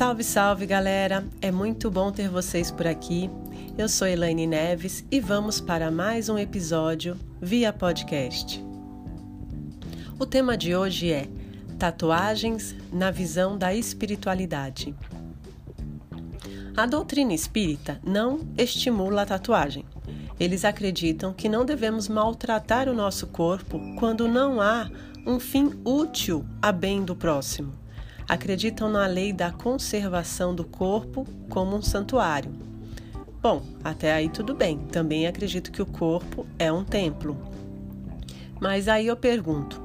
Salve, salve galera! É muito bom ter vocês por aqui. Eu sou Elaine Neves e vamos para mais um episódio via podcast. O tema de hoje é Tatuagens na visão da espiritualidade. A doutrina espírita não estimula a tatuagem. Eles acreditam que não devemos maltratar o nosso corpo quando não há um fim útil a bem do próximo acreditam na lei da conservação do corpo como um santuário. Bom, até aí tudo bem. Também acredito que o corpo é um templo. Mas aí eu pergunto: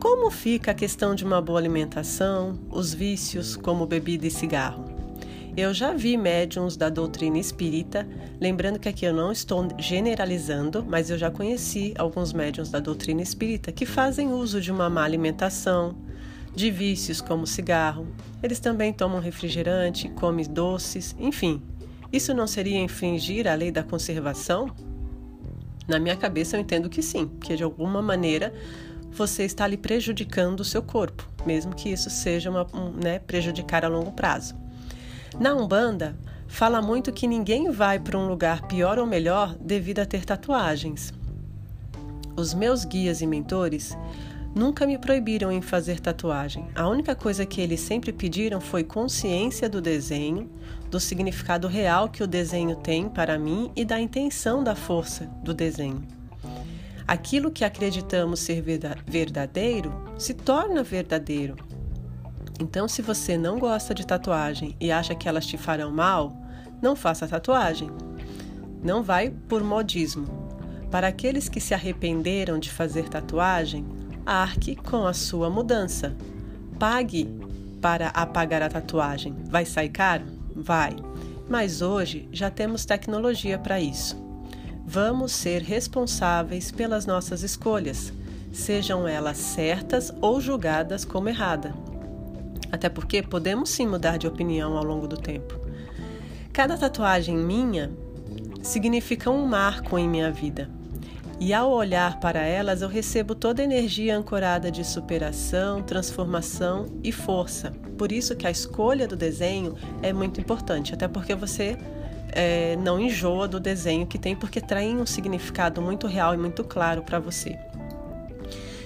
como fica a questão de uma boa alimentação, os vícios como bebida e cigarro? Eu já vi médiums da doutrina espírita, lembrando que aqui eu não estou generalizando, mas eu já conheci alguns médiums da doutrina espírita que fazem uso de uma má alimentação, de vícios como cigarro. Eles também tomam refrigerante, comem doces, enfim. Isso não seria infringir a lei da conservação? Na minha cabeça eu entendo que sim, que de alguma maneira você está lhe prejudicando o seu corpo, mesmo que isso seja uma, um, né, prejudicar a longo prazo. Na Umbanda, fala muito que ninguém vai para um lugar pior ou melhor devido a ter tatuagens. Os meus guias e mentores Nunca me proibiram em fazer tatuagem. A única coisa que eles sempre pediram foi consciência do desenho, do significado real que o desenho tem para mim e da intenção da força do desenho. Aquilo que acreditamos ser verdadeiro se torna verdadeiro. Então, se você não gosta de tatuagem e acha que elas te farão mal, não faça tatuagem. Não vai por modismo. Para aqueles que se arrependeram de fazer tatuagem, arque com a sua mudança. Pague para apagar a tatuagem. Vai sair caro? Vai. Mas hoje já temos tecnologia para isso. Vamos ser responsáveis pelas nossas escolhas, sejam elas certas ou julgadas como errada. Até porque podemos sim mudar de opinião ao longo do tempo. Cada tatuagem minha significa um marco em minha vida e ao olhar para elas eu recebo toda a energia ancorada de superação, transformação e força. Por isso que a escolha do desenho é muito importante, até porque você é, não enjoa do desenho que tem, porque traz um significado muito real e muito claro para você.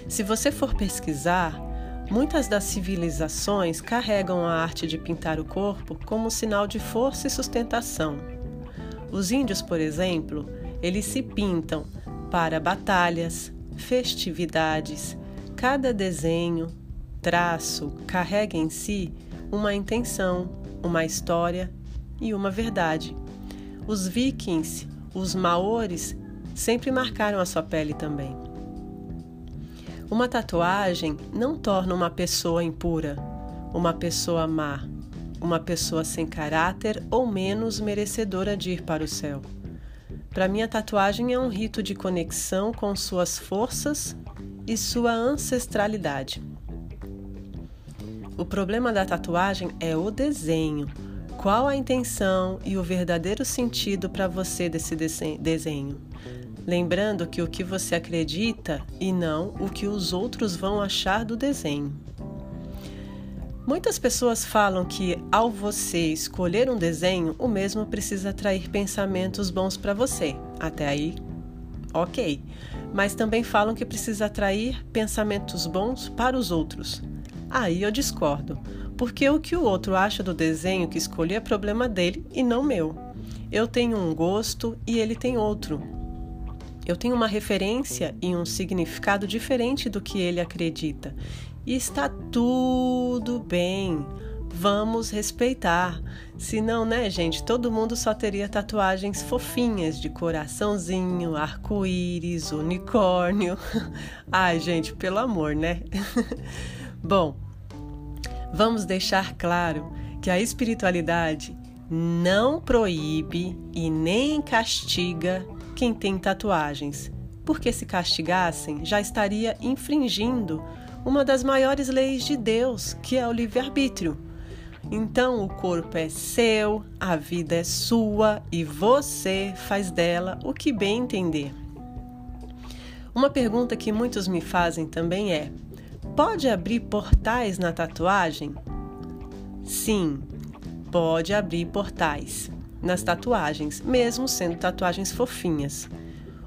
Se você for pesquisar, muitas das civilizações carregam a arte de pintar o corpo como sinal de força e sustentação. Os índios, por exemplo, eles se pintam para batalhas, festividades. Cada desenho, traço carrega em si uma intenção, uma história e uma verdade. Os vikings, os maores, sempre marcaram a sua pele também. Uma tatuagem não torna uma pessoa impura, uma pessoa má, uma pessoa sem caráter ou menos merecedora de ir para o céu. Para mim, a tatuagem é um rito de conexão com suas forças e sua ancestralidade. O problema da tatuagem é o desenho. Qual a intenção e o verdadeiro sentido para você desse desenho? Lembrando que o que você acredita e não o que os outros vão achar do desenho. Muitas pessoas falam que ao você escolher um desenho, o mesmo precisa atrair pensamentos bons para você. Até aí, ok. Mas também falam que precisa atrair pensamentos bons para os outros. Aí eu discordo, porque o que o outro acha do desenho que escolhi é problema dele e não meu. Eu tenho um gosto e ele tem outro. Eu tenho uma referência e um significado diferente do que ele acredita. E está tudo bem. Vamos respeitar. Senão, né, gente, todo mundo só teria tatuagens fofinhas de coraçãozinho, arco-íris, unicórnio. Ai, gente, pelo amor, né? Bom, vamos deixar claro que a espiritualidade não proíbe e nem castiga quem tem tatuagens, porque se castigassem já estaria infringindo uma das maiores leis de Deus, que é o livre-arbítrio. Então, o corpo é seu, a vida é sua e você faz dela o que bem entender. Uma pergunta que muitos me fazem também é: pode abrir portais na tatuagem? Sim, pode abrir portais nas tatuagens, mesmo sendo tatuagens fofinhas.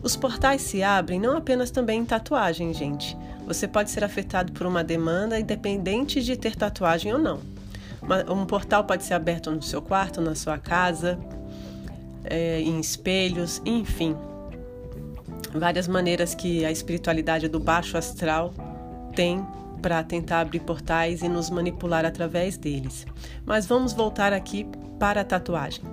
Os portais se abrem não apenas também em tatuagem, gente. Você pode ser afetado por uma demanda independente de ter tatuagem ou não. Um portal pode ser aberto no seu quarto, na sua casa, é, em espelhos, enfim. Várias maneiras que a espiritualidade do baixo astral tem para tentar abrir portais e nos manipular através deles. Mas vamos voltar aqui para a tatuagem.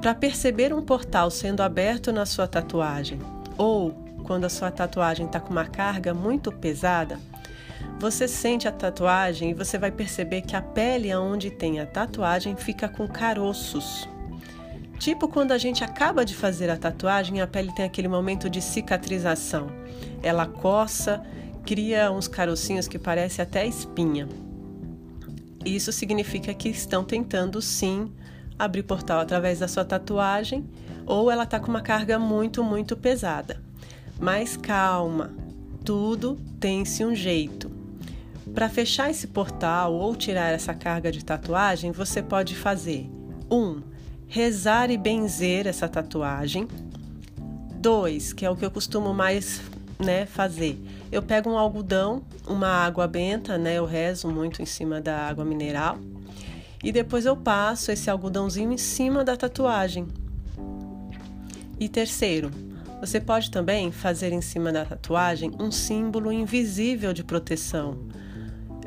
Para perceber um portal sendo aberto na sua tatuagem ou quando a sua tatuagem está com uma carga muito pesada, você sente a tatuagem e você vai perceber que a pele onde tem a tatuagem fica com caroços. Tipo quando a gente acaba de fazer a tatuagem, a pele tem aquele momento de cicatrização. Ela coça, cria uns carocinhos que parecem até espinha. Isso significa que estão tentando sim abrir portal através da sua tatuagem ou ela está com uma carga muito, muito pesada. Mas calma, tudo tem-se um jeito. Para fechar esse portal ou tirar essa carga de tatuagem, você pode fazer: 1. Um, rezar e benzer essa tatuagem. 2, que é o que eu costumo mais né, fazer. Eu pego um algodão, uma água benta, né, eu rezo muito em cima da água mineral e depois eu passo esse algodãozinho em cima da tatuagem. E terceiro, você pode também fazer em cima da tatuagem um símbolo invisível de proteção,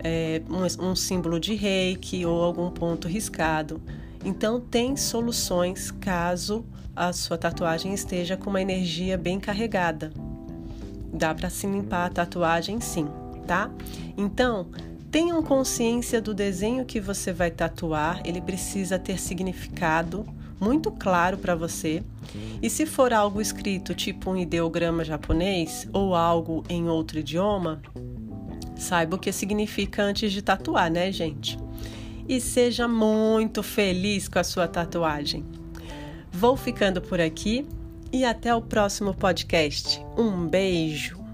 é, um, um símbolo de reiki ou algum ponto riscado. Então, tem soluções caso a sua tatuagem esteja com uma energia bem carregada. Dá para se limpar a tatuagem sim, tá? Então, Tenham consciência do desenho que você vai tatuar, ele precisa ter significado muito claro para você. E se for algo escrito tipo um ideograma japonês ou algo em outro idioma, saiba o que significa antes de tatuar, né, gente? E seja muito feliz com a sua tatuagem. Vou ficando por aqui e até o próximo podcast. Um beijo!